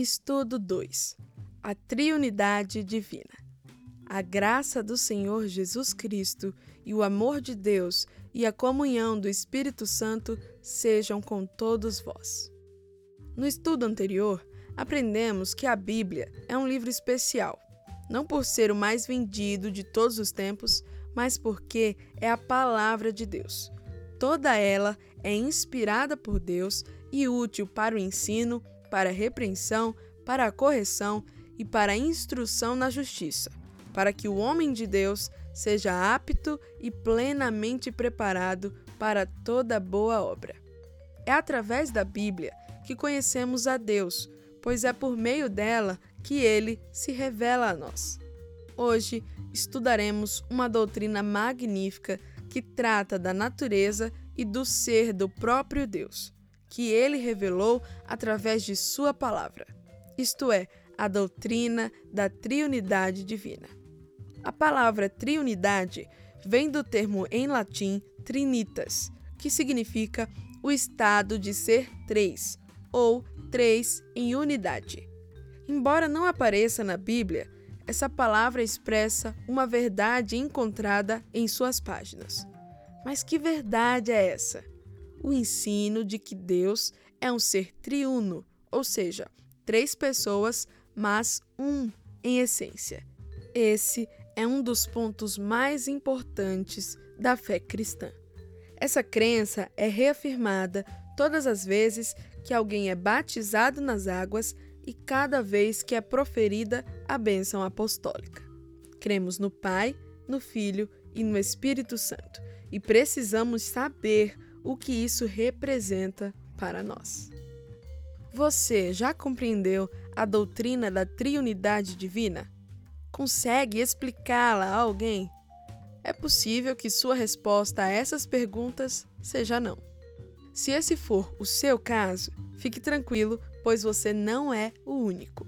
Estudo 2 A Triunidade Divina. A graça do Senhor Jesus Cristo e o amor de Deus e a comunhão do Espírito Santo sejam com todos vós. No estudo anterior, aprendemos que a Bíblia é um livro especial, não por ser o mais vendido de todos os tempos, mas porque é a palavra de Deus. Toda ela é inspirada por Deus e útil para o ensino, para repreensão, para a correção e para a instrução na justiça, para que o homem de Deus seja apto e plenamente preparado para toda boa obra. É através da Bíblia que conhecemos a Deus, pois é por meio dela que ele se revela a nós. Hoje estudaremos uma doutrina magnífica que trata da natureza e do ser do próprio Deus que ele revelou através de Sua palavra, isto é, a doutrina da triunidade divina. A palavra triunidade vem do termo em latim trinitas, que significa o estado de ser três, ou três em unidade. Embora não apareça na Bíblia, essa palavra expressa uma verdade encontrada em suas páginas. Mas que verdade é essa? O ensino de que Deus é um ser triuno, ou seja, três pessoas, mas um em essência. Esse é um dos pontos mais importantes da fé cristã. Essa crença é reafirmada todas as vezes que alguém é batizado nas águas e cada vez que é proferida a bênção apostólica. Cremos no Pai, no Filho e no Espírito Santo e precisamos saber o que isso representa para nós. Você já compreendeu a doutrina da triunidade divina? Consegue explicá-la a alguém? É possível que sua resposta a essas perguntas seja não. Se esse for o seu caso, fique tranquilo, pois você não é o único.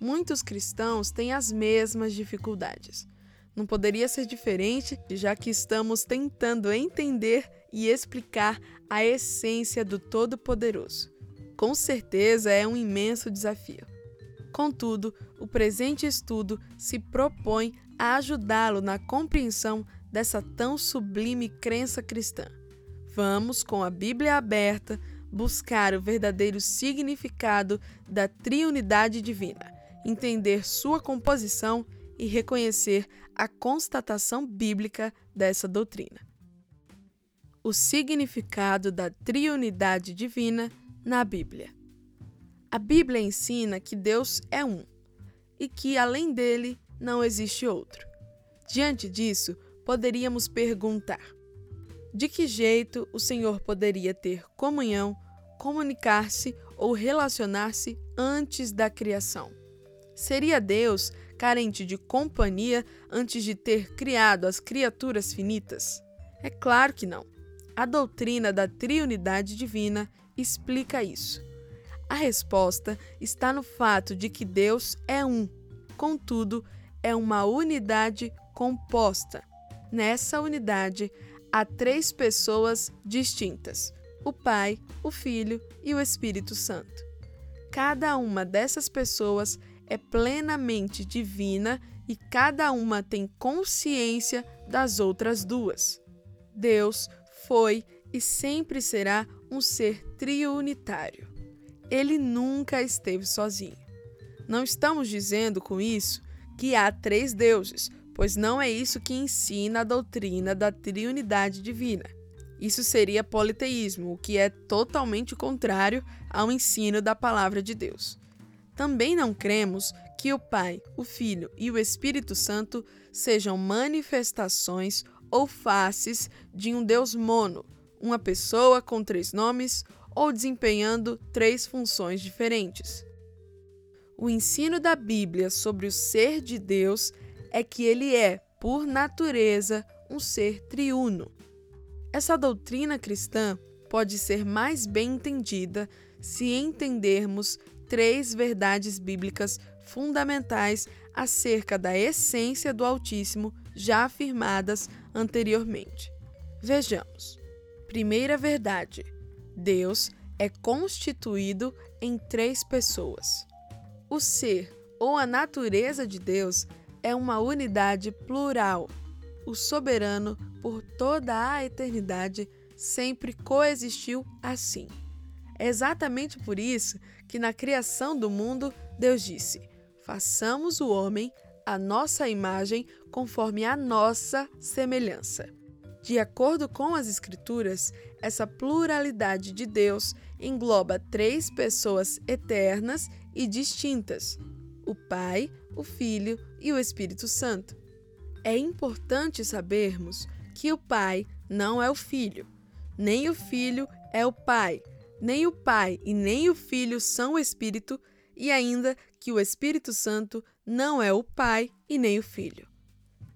Muitos cristãos têm as mesmas dificuldades. Não poderia ser diferente, já que estamos tentando entender e explicar a essência do Todo-Poderoso. Com certeza é um imenso desafio. Contudo, o presente estudo se propõe a ajudá-lo na compreensão dessa tão sublime crença cristã. Vamos, com a Bíblia aberta, buscar o verdadeiro significado da triunidade divina, entender sua composição e reconhecer a constatação bíblica dessa doutrina. O significado da triunidade divina na Bíblia. A Bíblia ensina que Deus é um e que, além dele, não existe outro. Diante disso, poderíamos perguntar: de que jeito o Senhor poderia ter comunhão, comunicar-se ou relacionar-se antes da criação? Seria Deus carente de companhia antes de ter criado as criaturas finitas? É claro que não. A doutrina da triunidade divina explica isso. A resposta está no fato de que Deus é um, contudo, é uma unidade composta. Nessa unidade há três pessoas distintas: o Pai, o Filho e o Espírito Santo. Cada uma dessas pessoas é plenamente divina e cada uma tem consciência das outras duas. Deus foi e sempre será um ser triunitário. Ele nunca esteve sozinho. Não estamos dizendo com isso que há três deuses, pois não é isso que ensina a doutrina da triunidade divina. Isso seria politeísmo, o que é totalmente contrário ao ensino da palavra de Deus. Também não cremos que o Pai, o Filho e o Espírito Santo sejam manifestações ou faces de um Deus mono, uma pessoa com três nomes ou desempenhando três funções diferentes. O ensino da Bíblia sobre o ser de Deus é que ele é, por natureza, um ser triuno. Essa doutrina cristã pode ser mais bem entendida se entendermos três verdades bíblicas fundamentais acerca da essência do Altíssimo já afirmadas anteriormente. Vejamos. Primeira verdade: Deus é constituído em três pessoas. O ser ou a natureza de Deus é uma unidade plural. O soberano, por toda a eternidade, sempre coexistiu assim. É exatamente por isso que na criação do mundo Deus disse: façamos o homem a nossa imagem conforme a nossa semelhança. De acordo com as Escrituras, essa pluralidade de Deus engloba três pessoas eternas e distintas: o Pai, o Filho e o Espírito Santo. É importante sabermos que o Pai não é o Filho, nem o Filho é o Pai, nem o Pai e nem o Filho são o Espírito, e ainda que o Espírito Santo não é o Pai e nem o Filho.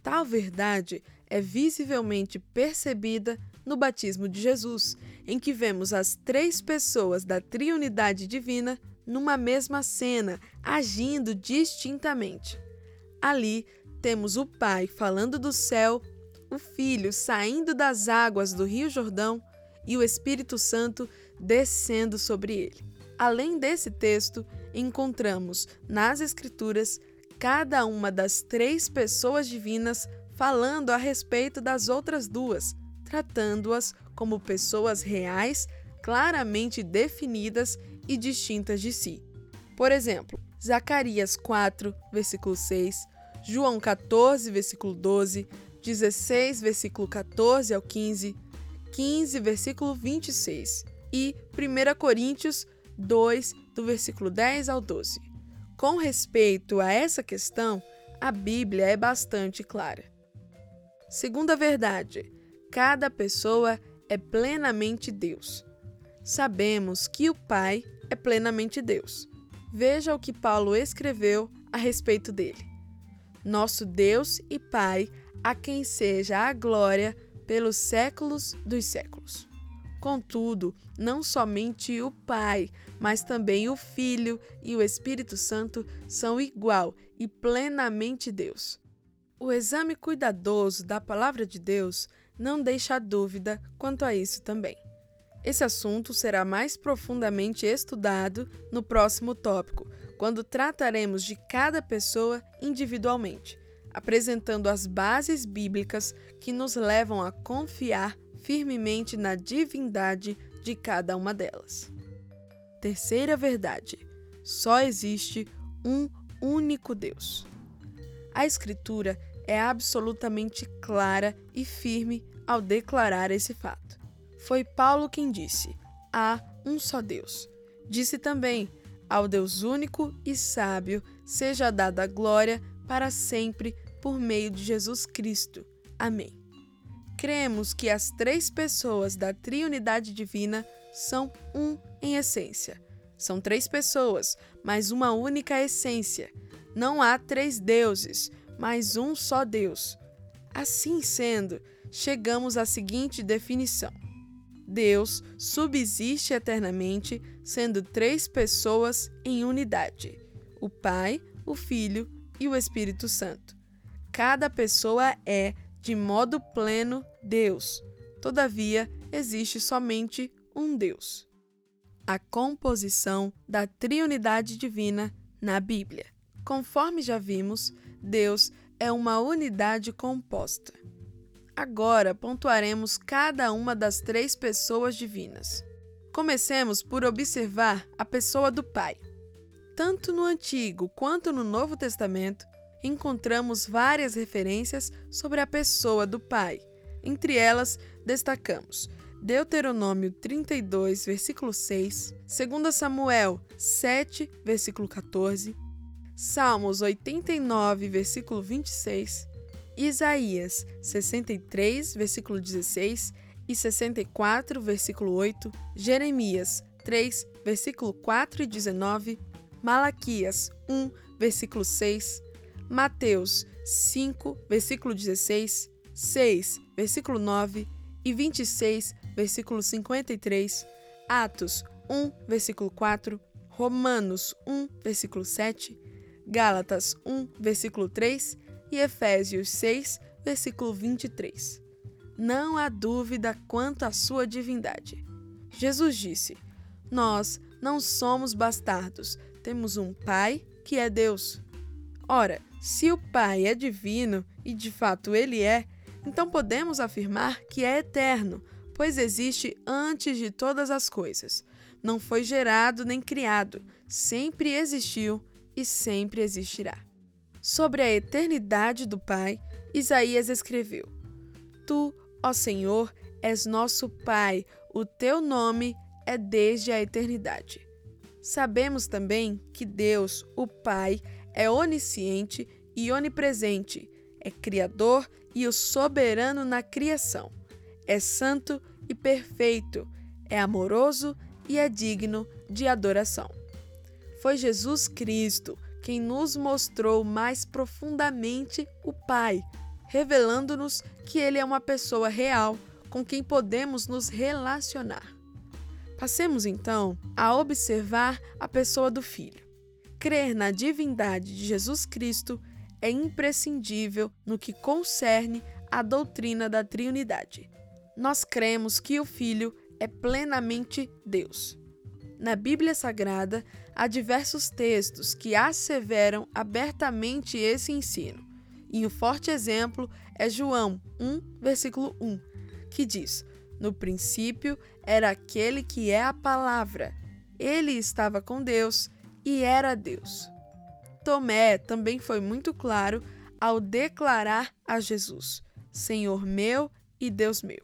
Tal verdade é visivelmente percebida no batismo de Jesus, em que vemos as três pessoas da Triunidade Divina numa mesma cena, agindo distintamente. Ali temos o Pai falando do céu, o Filho saindo das águas do Rio Jordão e o Espírito Santo descendo sobre ele. Além desse texto, encontramos nas Escrituras cada uma das três pessoas divinas falando a respeito das outras duas, tratando-as como pessoas reais, claramente definidas e distintas de si. Por exemplo, Zacarias 4, versículo 6, João 14, versículo 12, 16, versículo 14 ao 15, 15, versículo 26 e 1 Coríntios 2, do versículo 10 ao 12. Com respeito a essa questão, a Bíblia é bastante clara. Segunda verdade, cada pessoa é plenamente Deus. Sabemos que o Pai é plenamente Deus. Veja o que Paulo escreveu a respeito dele. Nosso Deus e Pai, a quem seja a glória pelos séculos dos séculos. Contudo, não somente o Pai, mas também o Filho e o Espírito Santo são igual e plenamente Deus. O exame cuidadoso da Palavra de Deus não deixa dúvida quanto a isso também. Esse assunto será mais profundamente estudado no próximo tópico, quando trataremos de cada pessoa individualmente, apresentando as bases bíblicas que nos levam a confiar firmemente na divindade de cada uma delas. Terceira verdade: só existe um único Deus. A Escritura é absolutamente clara e firme ao declarar esse fato. Foi Paulo quem disse: há um só Deus. Disse também: ao Deus único e sábio seja dada a glória para sempre por meio de Jesus Cristo. Amém. Cremos que as três pessoas da Triunidade Divina são um em essência. São três pessoas, mas uma única essência. Não há três deuses, mas um só Deus. Assim sendo, chegamos à seguinte definição: Deus subsiste eternamente, sendo três pessoas em unidade: o Pai, o Filho e o Espírito Santo. Cada pessoa é, de modo pleno, Deus. Todavia, existe somente um Deus. A composição da Triunidade Divina na Bíblia. Conforme já vimos, Deus é uma unidade composta. Agora pontuaremos cada uma das três pessoas divinas. Comecemos por observar a pessoa do Pai. Tanto no Antigo quanto no Novo Testamento, encontramos várias referências sobre a pessoa do Pai. Entre elas, destacamos Deuteronômio 32, versículo 6, 2 Samuel 7, versículo 14, Salmos 89, versículo 26, Isaías 63, versículo 16 e 64, versículo 8, Jeremias 3, versículo 4 e 19, Malaquias 1, versículo 6, Mateus 5, versículo 16, 6, versículo 9 e 26, versículo 53, Atos 1, versículo 4, Romanos 1, versículo 7, Gálatas 1, versículo 3 e Efésios 6, versículo 23. Não há dúvida quanto à sua divindade. Jesus disse: Nós não somos bastardos, temos um Pai que é Deus. Ora, se o Pai é divino, e de fato ele é, então podemos afirmar que é eterno, pois existe antes de todas as coisas. Não foi gerado nem criado, sempre existiu e sempre existirá. Sobre a eternidade do Pai, Isaías escreveu: Tu, ó Senhor, és nosso Pai, o teu nome é desde a eternidade. Sabemos também que Deus, o Pai, é onisciente e onipresente, é Criador e o soberano na criação. É santo e perfeito, é amoroso e é digno de adoração. Foi Jesus Cristo quem nos mostrou mais profundamente o Pai, revelando-nos que Ele é uma pessoa real com quem podemos nos relacionar. Passemos então a observar a pessoa do Filho. Crer na divindade de Jesus Cristo é imprescindível no que concerne à doutrina da Trinidade. Nós cremos que o Filho é plenamente Deus. Na Bíblia Sagrada, há diversos textos que asseveram abertamente esse ensino, e um forte exemplo é João 1, versículo 1, que diz: No princípio era aquele que é a palavra, ele estava com Deus e era Deus. Tomé também foi muito claro ao declarar a Jesus: Senhor meu e Deus meu.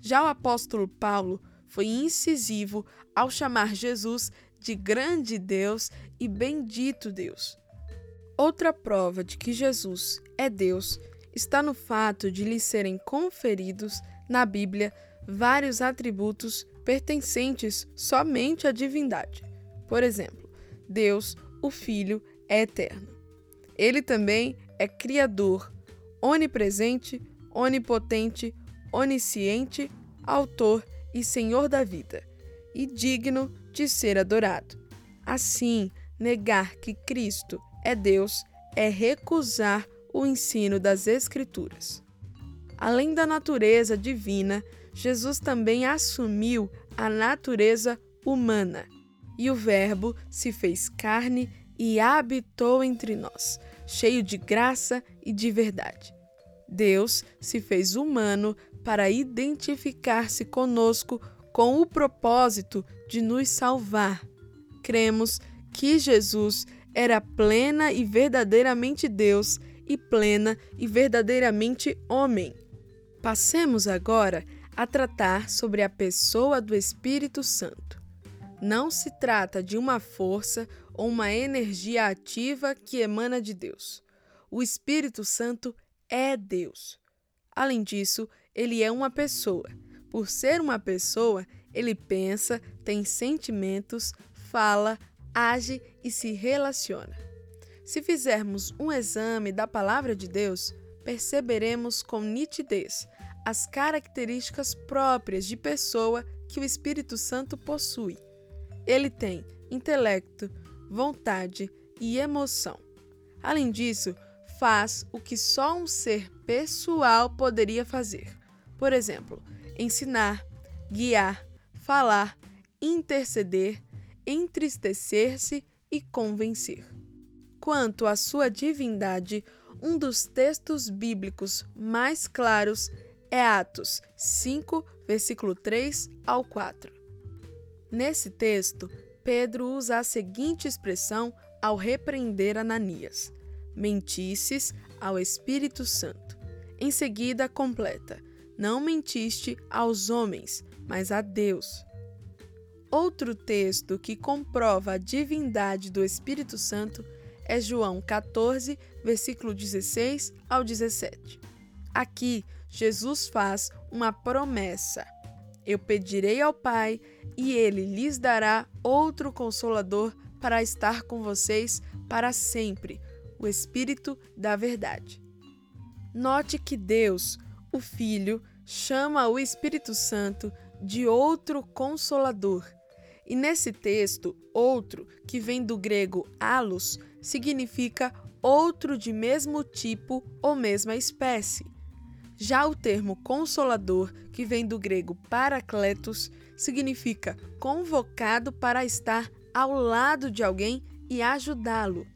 Já o apóstolo Paulo foi incisivo ao chamar Jesus de grande Deus e bendito Deus. Outra prova de que Jesus é Deus está no fato de lhe serem conferidos na Bíblia vários atributos pertencentes somente à divindade. Por exemplo, Deus, o Filho, é eterno. Ele também é Criador, onipresente, onipotente, onisciente, autor e Senhor da vida, e digno de ser adorado. Assim, negar que Cristo é Deus é recusar o ensino das Escrituras. Além da natureza divina, Jesus também assumiu a natureza humana, e o Verbo se fez carne e habitou entre nós, cheio de graça e de verdade. Deus se fez humano para identificar-se conosco com o propósito de nos salvar. Cremos que Jesus era plena e verdadeiramente Deus e plena e verdadeiramente homem. Passemos agora a tratar sobre a pessoa do Espírito Santo. Não se trata de uma força ou uma energia ativa que emana de Deus. O Espírito Santo é Deus. Além disso, ele é uma pessoa. Por ser uma pessoa, ele pensa, tem sentimentos, fala, age e se relaciona. Se fizermos um exame da palavra de Deus, perceberemos com nitidez as características próprias de pessoa que o Espírito Santo possui. Ele tem intelecto, vontade e emoção. Além disso, faz o que só um ser pessoal poderia fazer. Por exemplo, ensinar, guiar, falar, interceder, entristecer-se e convencer. Quanto à sua divindade, um dos textos bíblicos mais claros é Atos 5, versículo 3 ao 4. Nesse texto, Pedro usa a seguinte expressão ao repreender Ananias: mentisses ao Espírito Santo. Em seguida, completa: Não mentiste aos homens, mas a Deus. Outro texto que comprova a divindade do Espírito Santo é João 14, versículo 16 ao 17. Aqui, Jesus faz uma promessa. Eu pedirei ao Pai e ele lhes dará outro consolador para estar com vocês para sempre, o Espírito da Verdade. Note que Deus, o Filho, chama o Espírito Santo de outro consolador. E nesse texto, outro, que vem do grego alus, significa outro de mesmo tipo ou mesma espécie. Já o termo consolador, que vem do grego paracletos, significa convocado para estar ao lado de alguém e ajudá-lo.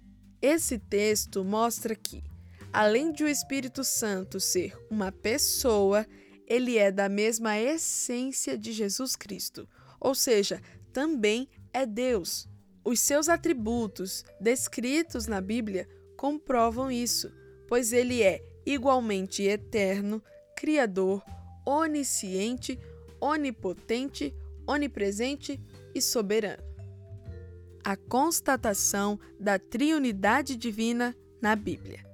Esse texto mostra que, além de o Espírito Santo ser uma pessoa, ele é da mesma essência de Jesus Cristo, ou seja, também é Deus. Os seus atributos, descritos na Bíblia, comprovam isso, pois ele é igualmente eterno, criador, onisciente, onipotente, onipresente e soberano. A constatação da triunidade divina na Bíblia.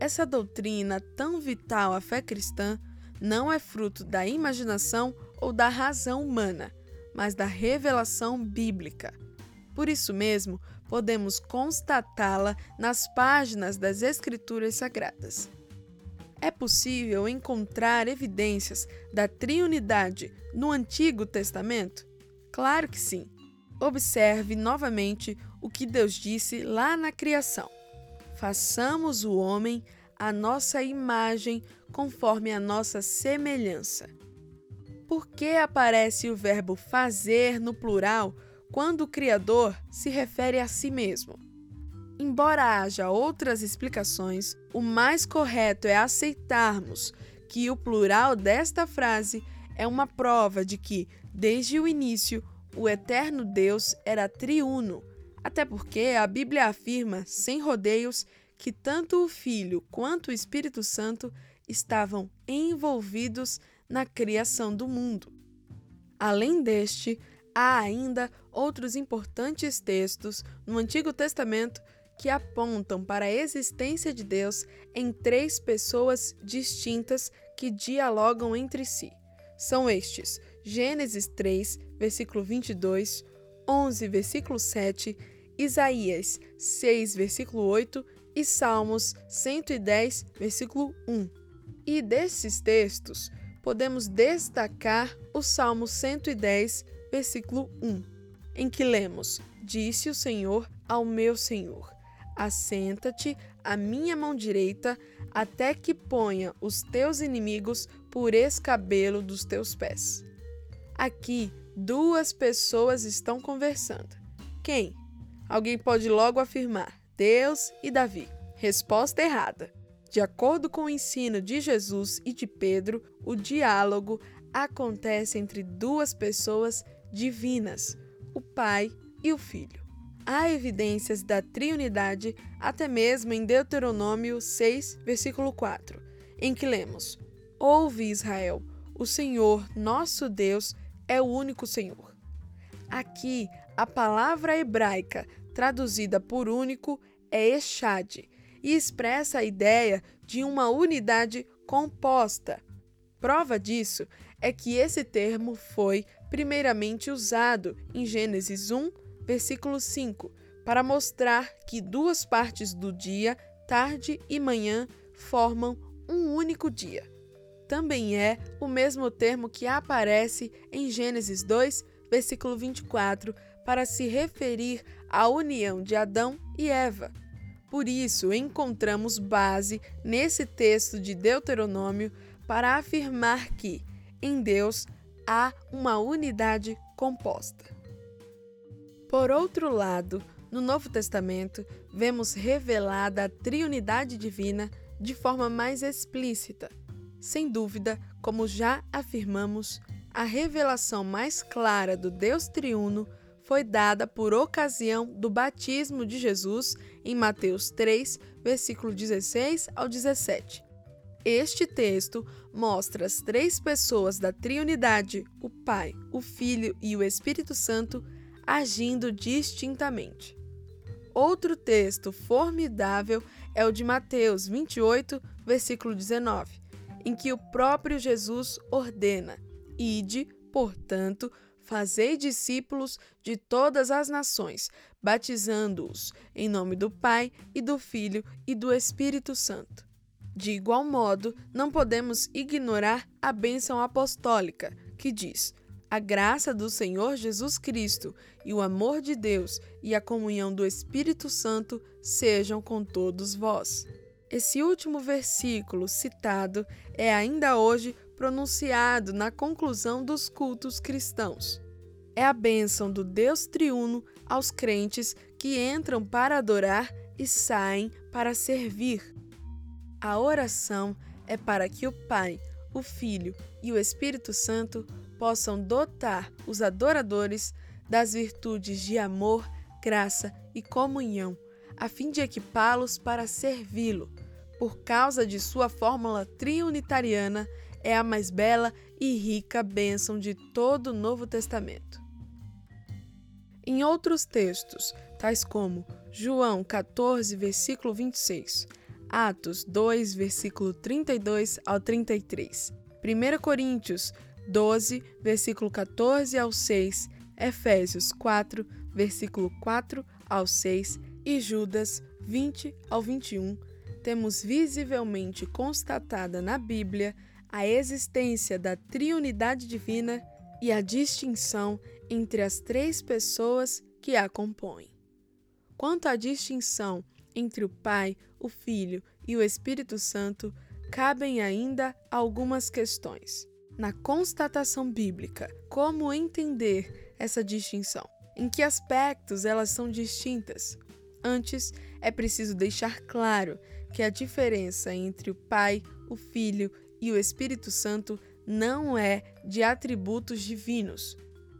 Essa doutrina tão vital à fé cristã não é fruto da imaginação ou da razão humana, mas da revelação bíblica. Por isso mesmo, podemos constatá-la nas páginas das Escrituras Sagradas. É possível encontrar evidências da triunidade no Antigo Testamento? Claro que sim. Observe novamente o que Deus disse lá na criação: Façamos o homem a nossa imagem conforme a nossa semelhança. Por que aparece o verbo fazer no plural quando o Criador se refere a si mesmo? Embora haja outras explicações, o mais correto é aceitarmos que o plural desta frase é uma prova de que, desde o início, o eterno Deus era triuno, até porque a Bíblia afirma, sem rodeios, que tanto o Filho quanto o Espírito Santo estavam envolvidos na criação do mundo. Além deste, há ainda outros importantes textos no Antigo Testamento que apontam para a existência de Deus em três pessoas distintas que dialogam entre si. São estes: Gênesis 3, versículo 22, 11, versículo 7, Isaías 6, versículo 8 e Salmos 110, versículo 1. E desses textos, podemos destacar o Salmo 110, versículo 1, em que lemos: Disse o Senhor ao meu Senhor: Assenta-te à minha mão direita, até que ponha os teus inimigos por escabelo dos teus pés. Aqui, duas pessoas estão conversando. Quem? Alguém pode logo afirmar: Deus e Davi. Resposta errada. De acordo com o ensino de Jesus e de Pedro, o diálogo acontece entre duas pessoas divinas, o Pai e o Filho. Há evidências da triunidade até mesmo em Deuteronômio 6, versículo 4, em que lemos: Ouve Israel, o Senhor, nosso Deus, é o único Senhor. Aqui, a palavra hebraica traduzida por único é Echad e expressa a ideia de uma unidade composta. Prova disso é que esse termo foi primeiramente usado em Gênesis 1, versículo 5, para mostrar que duas partes do dia, tarde e manhã, formam um único dia. Também é o mesmo termo que aparece em Gênesis 2, versículo 24, para se referir à união de Adão e Eva. Por isso, encontramos base nesse texto de Deuteronômio para afirmar que, em Deus, há uma unidade composta. Por outro lado, no Novo Testamento, vemos revelada a triunidade divina de forma mais explícita. Sem dúvida, como já afirmamos, a revelação mais clara do Deus triuno foi dada por ocasião do batismo de Jesus em Mateus 3, versículo 16 ao 17. Este texto mostra as três pessoas da Triunidade, o Pai, o Filho e o Espírito Santo, agindo distintamente. Outro texto formidável é o de Mateus 28, versículo 19, em que o próprio Jesus ordena: Ide, portanto, fazei discípulos de todas as nações, batizando-os em nome do Pai e do Filho e do Espírito Santo. De igual modo, não podemos ignorar a bênção apostólica, que diz: a graça do Senhor Jesus Cristo e o amor de Deus e a comunhão do Espírito Santo sejam com todos vós. Esse último versículo citado é ainda hoje pronunciado na conclusão dos cultos cristãos. é a bênção do Deus triuno aos crentes que entram para adorar e saem para servir. A oração é para que o Pai, o Filho e o Espírito Santo possam dotar os adoradores das virtudes de amor, graça e comunhão, a fim de equipá-los para servi-lo. Por causa de sua fórmula triunitariana, é a mais bela e rica bênção de todo o Novo Testamento. Em outros textos, tais como João 14, versículo 26, Atos 2, versículo 32 ao 33, 1 Coríntios 12, versículo 14 ao 6, Efésios 4, versículo 4 ao 6 e Judas 20 ao 21, temos visivelmente constatada na Bíblia a existência da triunidade divina e a distinção entre as três pessoas que a compõem. Quanto à distinção entre o Pai, o Filho e o Espírito Santo, cabem ainda algumas questões. Na constatação bíblica, como entender essa distinção? Em que aspectos elas são distintas? Antes, é preciso deixar claro que a diferença entre o Pai, o Filho e o Espírito Santo não é de atributos divinos.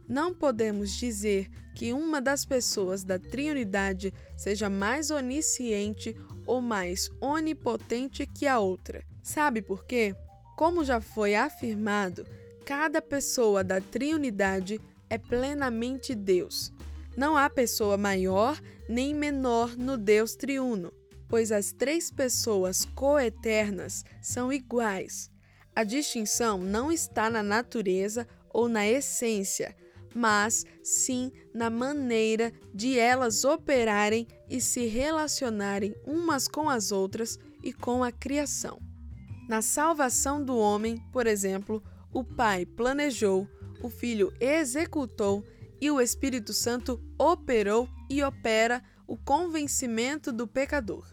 Não podemos dizer que uma das pessoas da Trinidade seja mais onisciente ou mais onipotente que a outra. Sabe por quê? Como já foi afirmado, cada pessoa da Trinidade é plenamente Deus. Não há pessoa maior nem menor no Deus triuno, pois as três pessoas coeternas são iguais. A distinção não está na natureza ou na essência, mas sim na maneira de elas operarem e se relacionarem umas com as outras e com a criação. Na salvação do homem, por exemplo, o Pai planejou, o Filho executou e o Espírito Santo operou e opera o convencimento do pecador.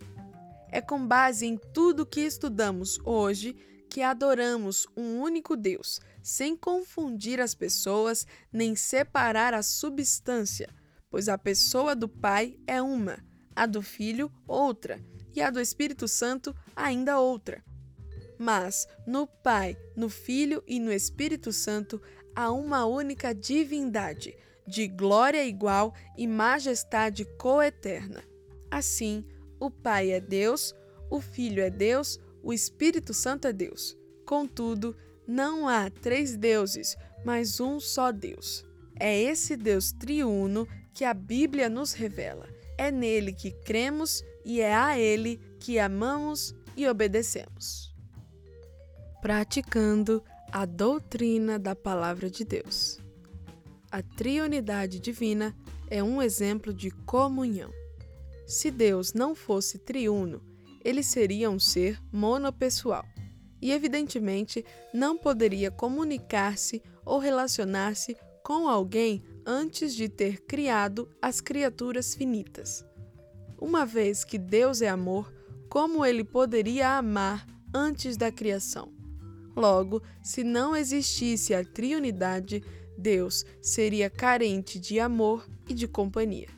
É com base em tudo que estudamos hoje que adoramos um único Deus, sem confundir as pessoas nem separar a substância, pois a pessoa do Pai é uma, a do Filho outra e a do Espírito Santo ainda outra. Mas no Pai, no Filho e no Espírito Santo há uma única divindade, de glória igual e majestade coeterna. Assim, o Pai é Deus, o Filho é Deus, o Espírito Santo é Deus. Contudo, não há três deuses, mas um só Deus. É esse Deus triuno que a Bíblia nos revela. É nele que cremos e é a ele que amamos e obedecemos. Praticando a doutrina da Palavra de Deus. A triunidade divina é um exemplo de comunhão. Se Deus não fosse triuno, ele seria um ser monopessoal e, evidentemente, não poderia comunicar-se ou relacionar-se com alguém antes de ter criado as criaturas finitas. Uma vez que Deus é amor, como ele poderia amar antes da criação? Logo, se não existisse a triunidade, Deus seria carente de amor e de companhia.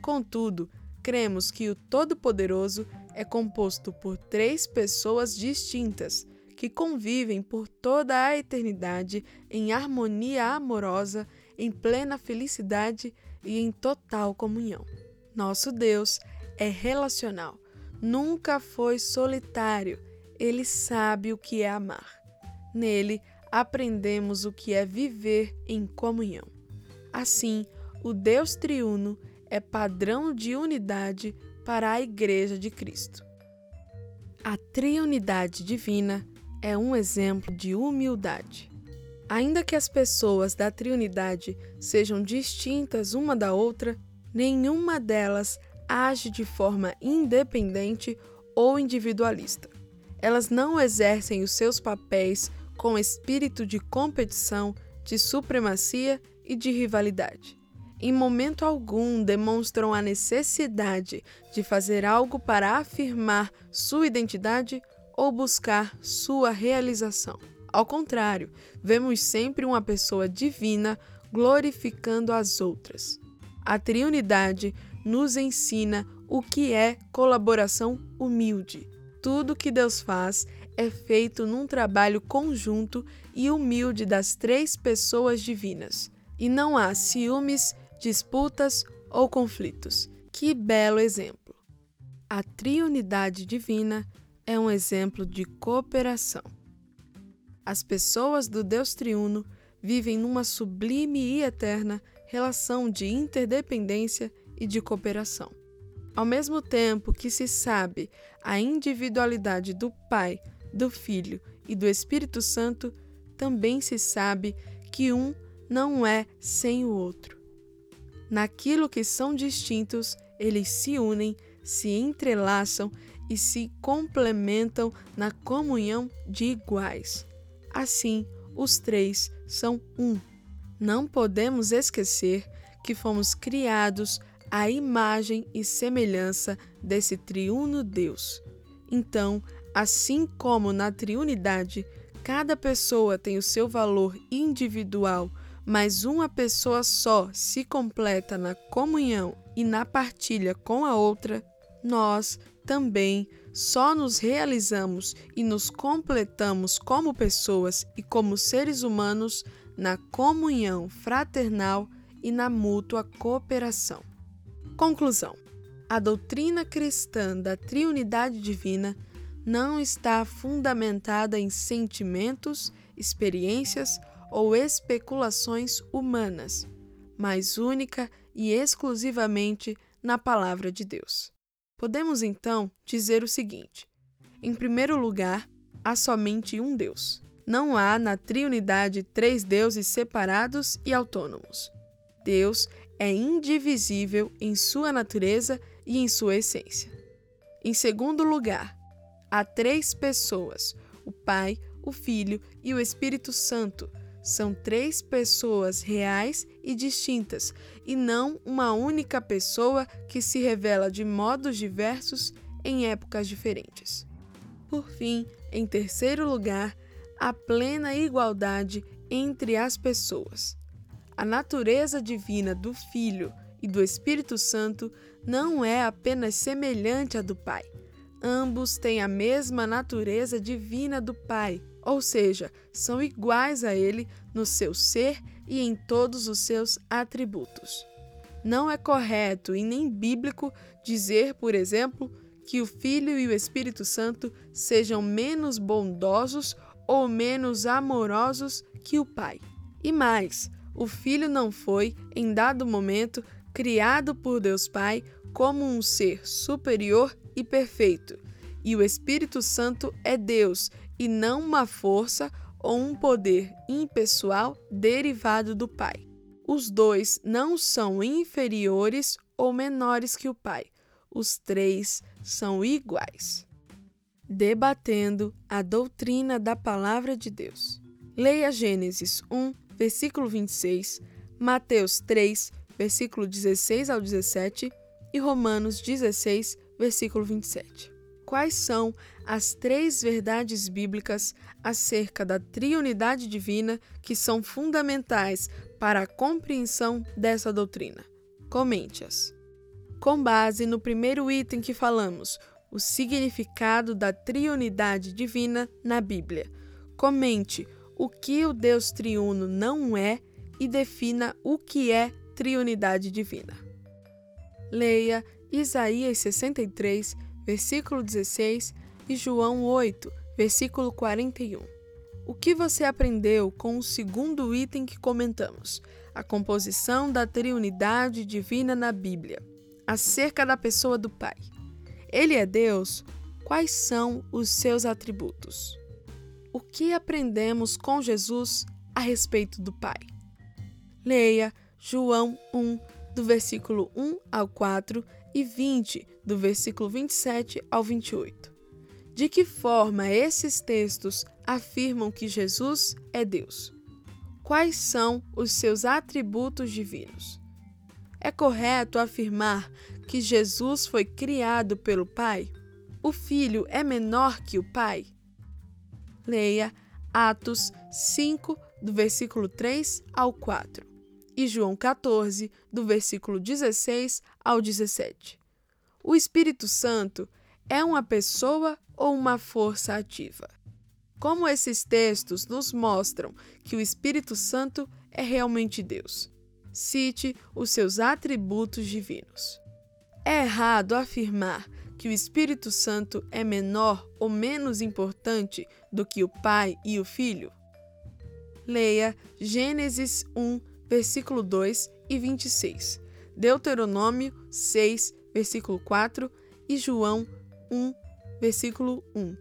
Contudo, cremos que o Todo-Poderoso é composto por três pessoas distintas que convivem por toda a eternidade em harmonia amorosa, em plena felicidade e em total comunhão. Nosso Deus é relacional, nunca foi solitário, ele sabe o que é amar. Nele aprendemos o que é viver em comunhão. Assim, o Deus triuno é padrão de unidade para a Igreja de Cristo. A triunidade divina é um exemplo de humildade. Ainda que as pessoas da triunidade sejam distintas uma da outra, nenhuma delas age de forma independente ou individualista. Elas não exercem os seus papéis com espírito de competição, de supremacia e de rivalidade em momento algum demonstram a necessidade de fazer algo para afirmar sua identidade ou buscar sua realização. Ao contrário, vemos sempre uma pessoa divina glorificando as outras. A Triunidade nos ensina o que é colaboração humilde. Tudo que Deus faz é feito num trabalho conjunto e humilde das três pessoas divinas. E não há ciúmes, disputas ou conflitos. Que belo exemplo! A triunidade divina é um exemplo de cooperação. As pessoas do Deus triuno vivem numa sublime e eterna relação de interdependência e de cooperação. Ao mesmo tempo que se sabe a individualidade do Pai, do Filho e do Espírito Santo, também se sabe que um não é sem o outro. Naquilo que são distintos, eles se unem, se entrelaçam e se complementam na comunhão de iguais. Assim, os três são um. Não podemos esquecer que fomos criados à imagem e semelhança desse triuno Deus. Então, assim como na triunidade, cada pessoa tem o seu valor individual, mas uma pessoa só se completa na comunhão e na partilha com a outra, nós também só nos realizamos e nos completamos como pessoas e como seres humanos na comunhão fraternal e na mútua cooperação. Conclusão: a doutrina cristã da Triunidade Divina não está fundamentada em sentimentos, experiências ou especulações humanas, mas única e exclusivamente na Palavra de Deus. Podemos então dizer o seguinte: em primeiro lugar, há somente um Deus. Não há na Triunidade três deuses separados e autônomos. Deus é indivisível em sua natureza e em sua essência. Em segundo lugar, há três pessoas: o Pai, o Filho e o Espírito Santo. São três pessoas reais e distintas, e não uma única pessoa que se revela de modos diversos em épocas diferentes. Por fim, em terceiro lugar, a plena igualdade entre as pessoas. A natureza divina do Filho e do Espírito Santo não é apenas semelhante à do Pai. Ambos têm a mesma natureza divina do Pai, ou seja, são iguais a Ele no seu ser e em todos os seus atributos. Não é correto e nem bíblico dizer, por exemplo, que o Filho e o Espírito Santo sejam menos bondosos ou menos amorosos que o Pai. E mais, o Filho não foi, em dado momento, criado por Deus Pai como um ser superior e perfeito, e o Espírito Santo é Deus e não uma força ou um poder impessoal derivado do Pai. Os dois não são inferiores ou menores que o Pai. Os três são iguais debatendo a doutrina da Palavra de Deus. Leia Gênesis 1, versículo 26, Mateus 3, versículo 16 ao 17 e Romanos 16, versículo 27. Quais são as três verdades bíblicas acerca da triunidade divina que são fundamentais para a compreensão dessa doutrina? Comente-as. Com base no primeiro item que falamos, o significado da triunidade divina na Bíblia. Comente o que o Deus triuno não é e defina o que é triunidade divina. Leia Isaías 63, versículo 16 e João 8, versículo 41. O que você aprendeu com o segundo item que comentamos? A composição da triunidade divina na Bíblia, acerca da pessoa do Pai. Ele é Deus? Quais são os seus atributos? O que aprendemos com Jesus a respeito do Pai? Leia João 1, do versículo 1 ao 4 e 20, do versículo 27 ao 28. De que forma esses textos afirmam que Jesus é Deus? Quais são os seus atributos divinos? É correto afirmar que Jesus foi criado pelo Pai? O Filho é menor que o Pai? Leia Atos 5, do versículo 3 ao 4. e João 14, do versículo 16 ao 17. O Espírito Santo é uma pessoa ou uma força ativa? Como esses textos nos mostram que o Espírito Santo é realmente Deus? Cite os seus atributos divinos. É errado afirmar que o Espírito Santo é menor ou menos importante do que o Pai e o Filho? Leia Gênesis 1, versículo 2 e 26, Deuteronômio 6, versículo 4 e João 1, versículo 1.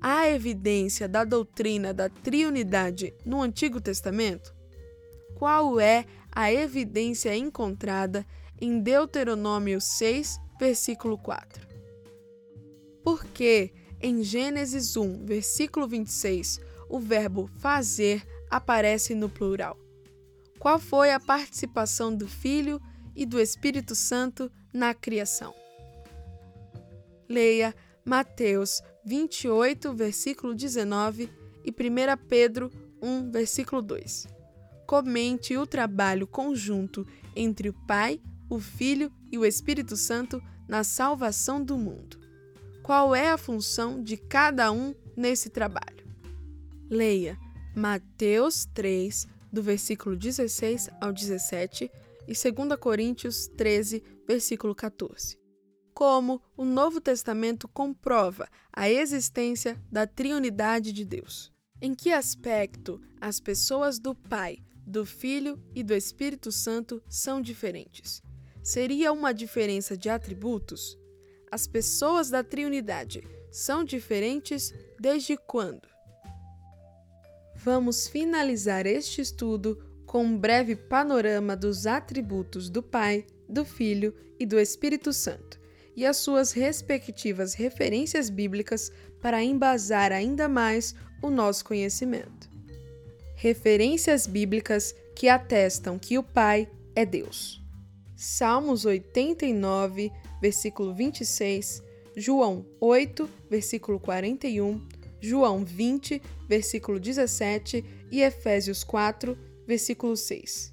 Há evidência da doutrina da triunidade no Antigo Testamento? Qual é a evidência encontrada em Deuteronômio 6, versículo 4? Porque em Gênesis 1, versículo 26, o verbo fazer aparece no plural. Qual foi a participação do Filho e do Espírito Santo na criação? Leia Mateus 28, versículo 19 e 1 Pedro 1, versículo 2. Comente o trabalho conjunto entre o Pai, o Filho e o Espírito Santo na salvação do mundo. Qual é a função de cada um nesse trabalho? Leia Mateus 3, do versículo 16 ao 17 e 2 Coríntios 13, versículo 14. Como o Novo Testamento comprova a existência da triunidade de Deus. Em que aspecto as pessoas do Pai, do Filho e do Espírito Santo são diferentes? Seria uma diferença de atributos? As pessoas da Triunidade são diferentes desde quando? Vamos finalizar este estudo com um breve panorama dos atributos do Pai, do Filho e do Espírito Santo e as suas respectivas referências bíblicas para embasar ainda mais o nosso conhecimento. Referências bíblicas que atestam que o Pai é Deus. Salmos 89, versículo 26, João 8, versículo 41, João 20, versículo 17 e Efésios 4, versículo 6.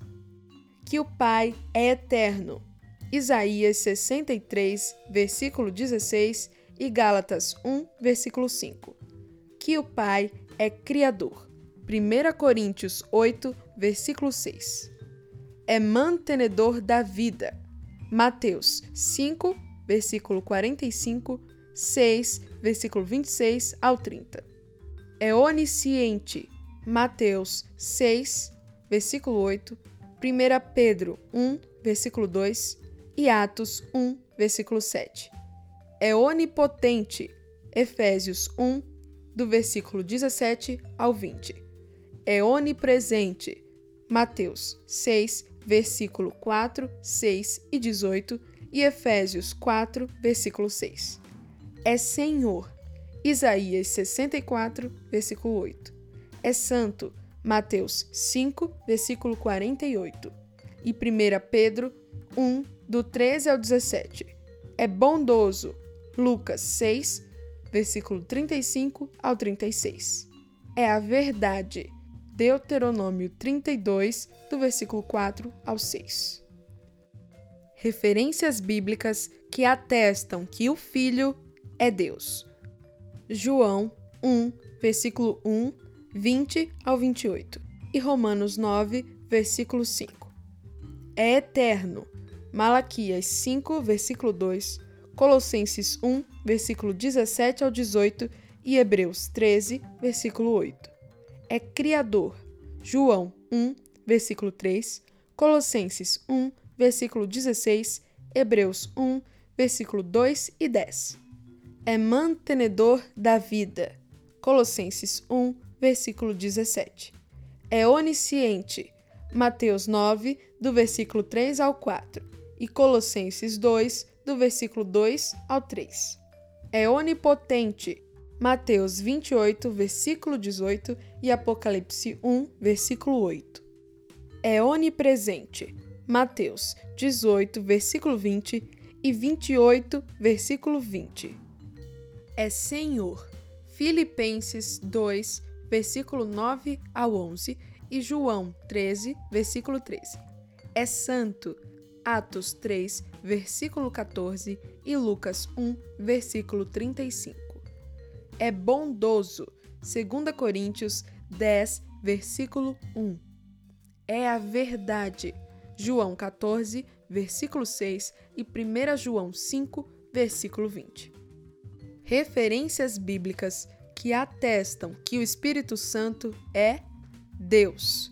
Que o Pai é eterno. Isaías 63, versículo 16 e Gálatas 1, versículo 5. Que o Pai é criador. 1 Coríntios 8, versículo 6. É mantenedor da vida. Mateus 5, versículo 45 6, versículo 26 ao 30. É onisciente. Mateus 6, versículo 8, 1 Pedro 1, versículo 2 e Atos 1, versículo 7. É onipotente. Efésios 1, do versículo 17 ao 20. É onipresente. Mateus 6, versículo 4, 6 e 18 e Efésios 4, versículo 6 é Senhor. Isaías 64, versículo 8. É santo. Mateus 5, versículo 48. E 1 Pedro 1, do 13 ao 17. É bondoso. Lucas 6, versículo 35 ao 36. É a verdade. Deuteronômio 32, do versículo 4 ao 6. Referências bíblicas que atestam que o Filho é Deus. João 1, versículo 1, 20 ao 28 e Romanos 9, versículo 5. É eterno. Malaquias 5, versículo 2, Colossenses 1, versículo 17 ao 18 e Hebreus 13, versículo 8. É criador. João 1, versículo 3, Colossenses 1, versículo 16, Hebreus 1, versículo 2 e 10 é mantenedor da vida. Colossenses 1, versículo 17. É onisciente. Mateus 9, do versículo 3 ao 4, e Colossenses 2, do versículo 2 ao 3. É onipotente. Mateus 28, versículo 18 e Apocalipse 1, versículo 8. É onipresente. Mateus 18, versículo 20 e 28, versículo 20 é Senhor. Filipenses 2, versículo 9 ao 11 e João 13, versículo 13. É santo, Atos 3, versículo 14 e Lucas 1, versículo 35. É bondoso, 2 Coríntios 10, versículo 1. É a verdade, João 14, versículo 6 e 1 João 5, versículo 20. Referências bíblicas que atestam que o Espírito Santo é Deus.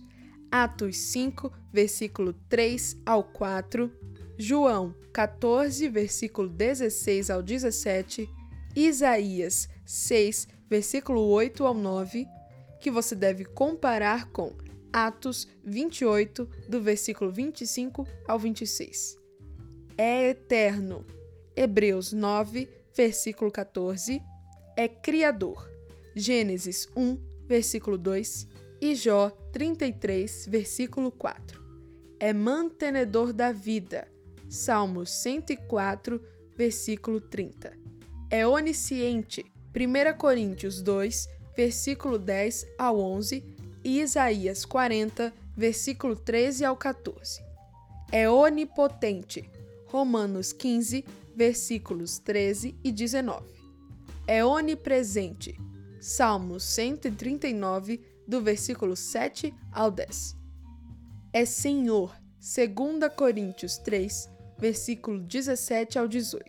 Atos 5, versículo 3 ao 4, João 14, versículo 16 ao 17, Isaías 6, versículo 8 ao 9, que você deve comparar com Atos 28, do versículo 25 ao 26. É eterno. Hebreus 9, versículo 14. É criador. Gênesis 1, versículo 2 e Jó 33, versículo 4. É mantenedor da vida. Salmos 104, versículo 30. É onisciente. 1 Coríntios 2, versículo 10 ao 11 e Isaías 40, versículo 13 ao 14. É onipotente. Romanos 15, versículos 13 e 19. É onipresente. Salmos 139, do versículo 7 ao 10. É Senhor, 2 Coríntios 3, versículo 17 ao 18.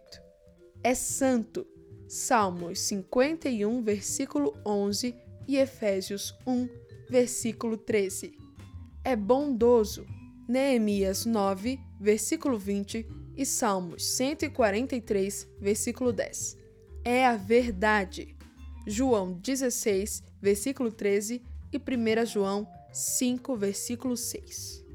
É Santo, Salmos 51, versículo 11 e Efésios 1, versículo 13. É bondoso, Neemias 9, versículo 20 e Salmos 143, versículo 10. É a verdade, João 16, versículo 13 e 1 João 5, versículo 6.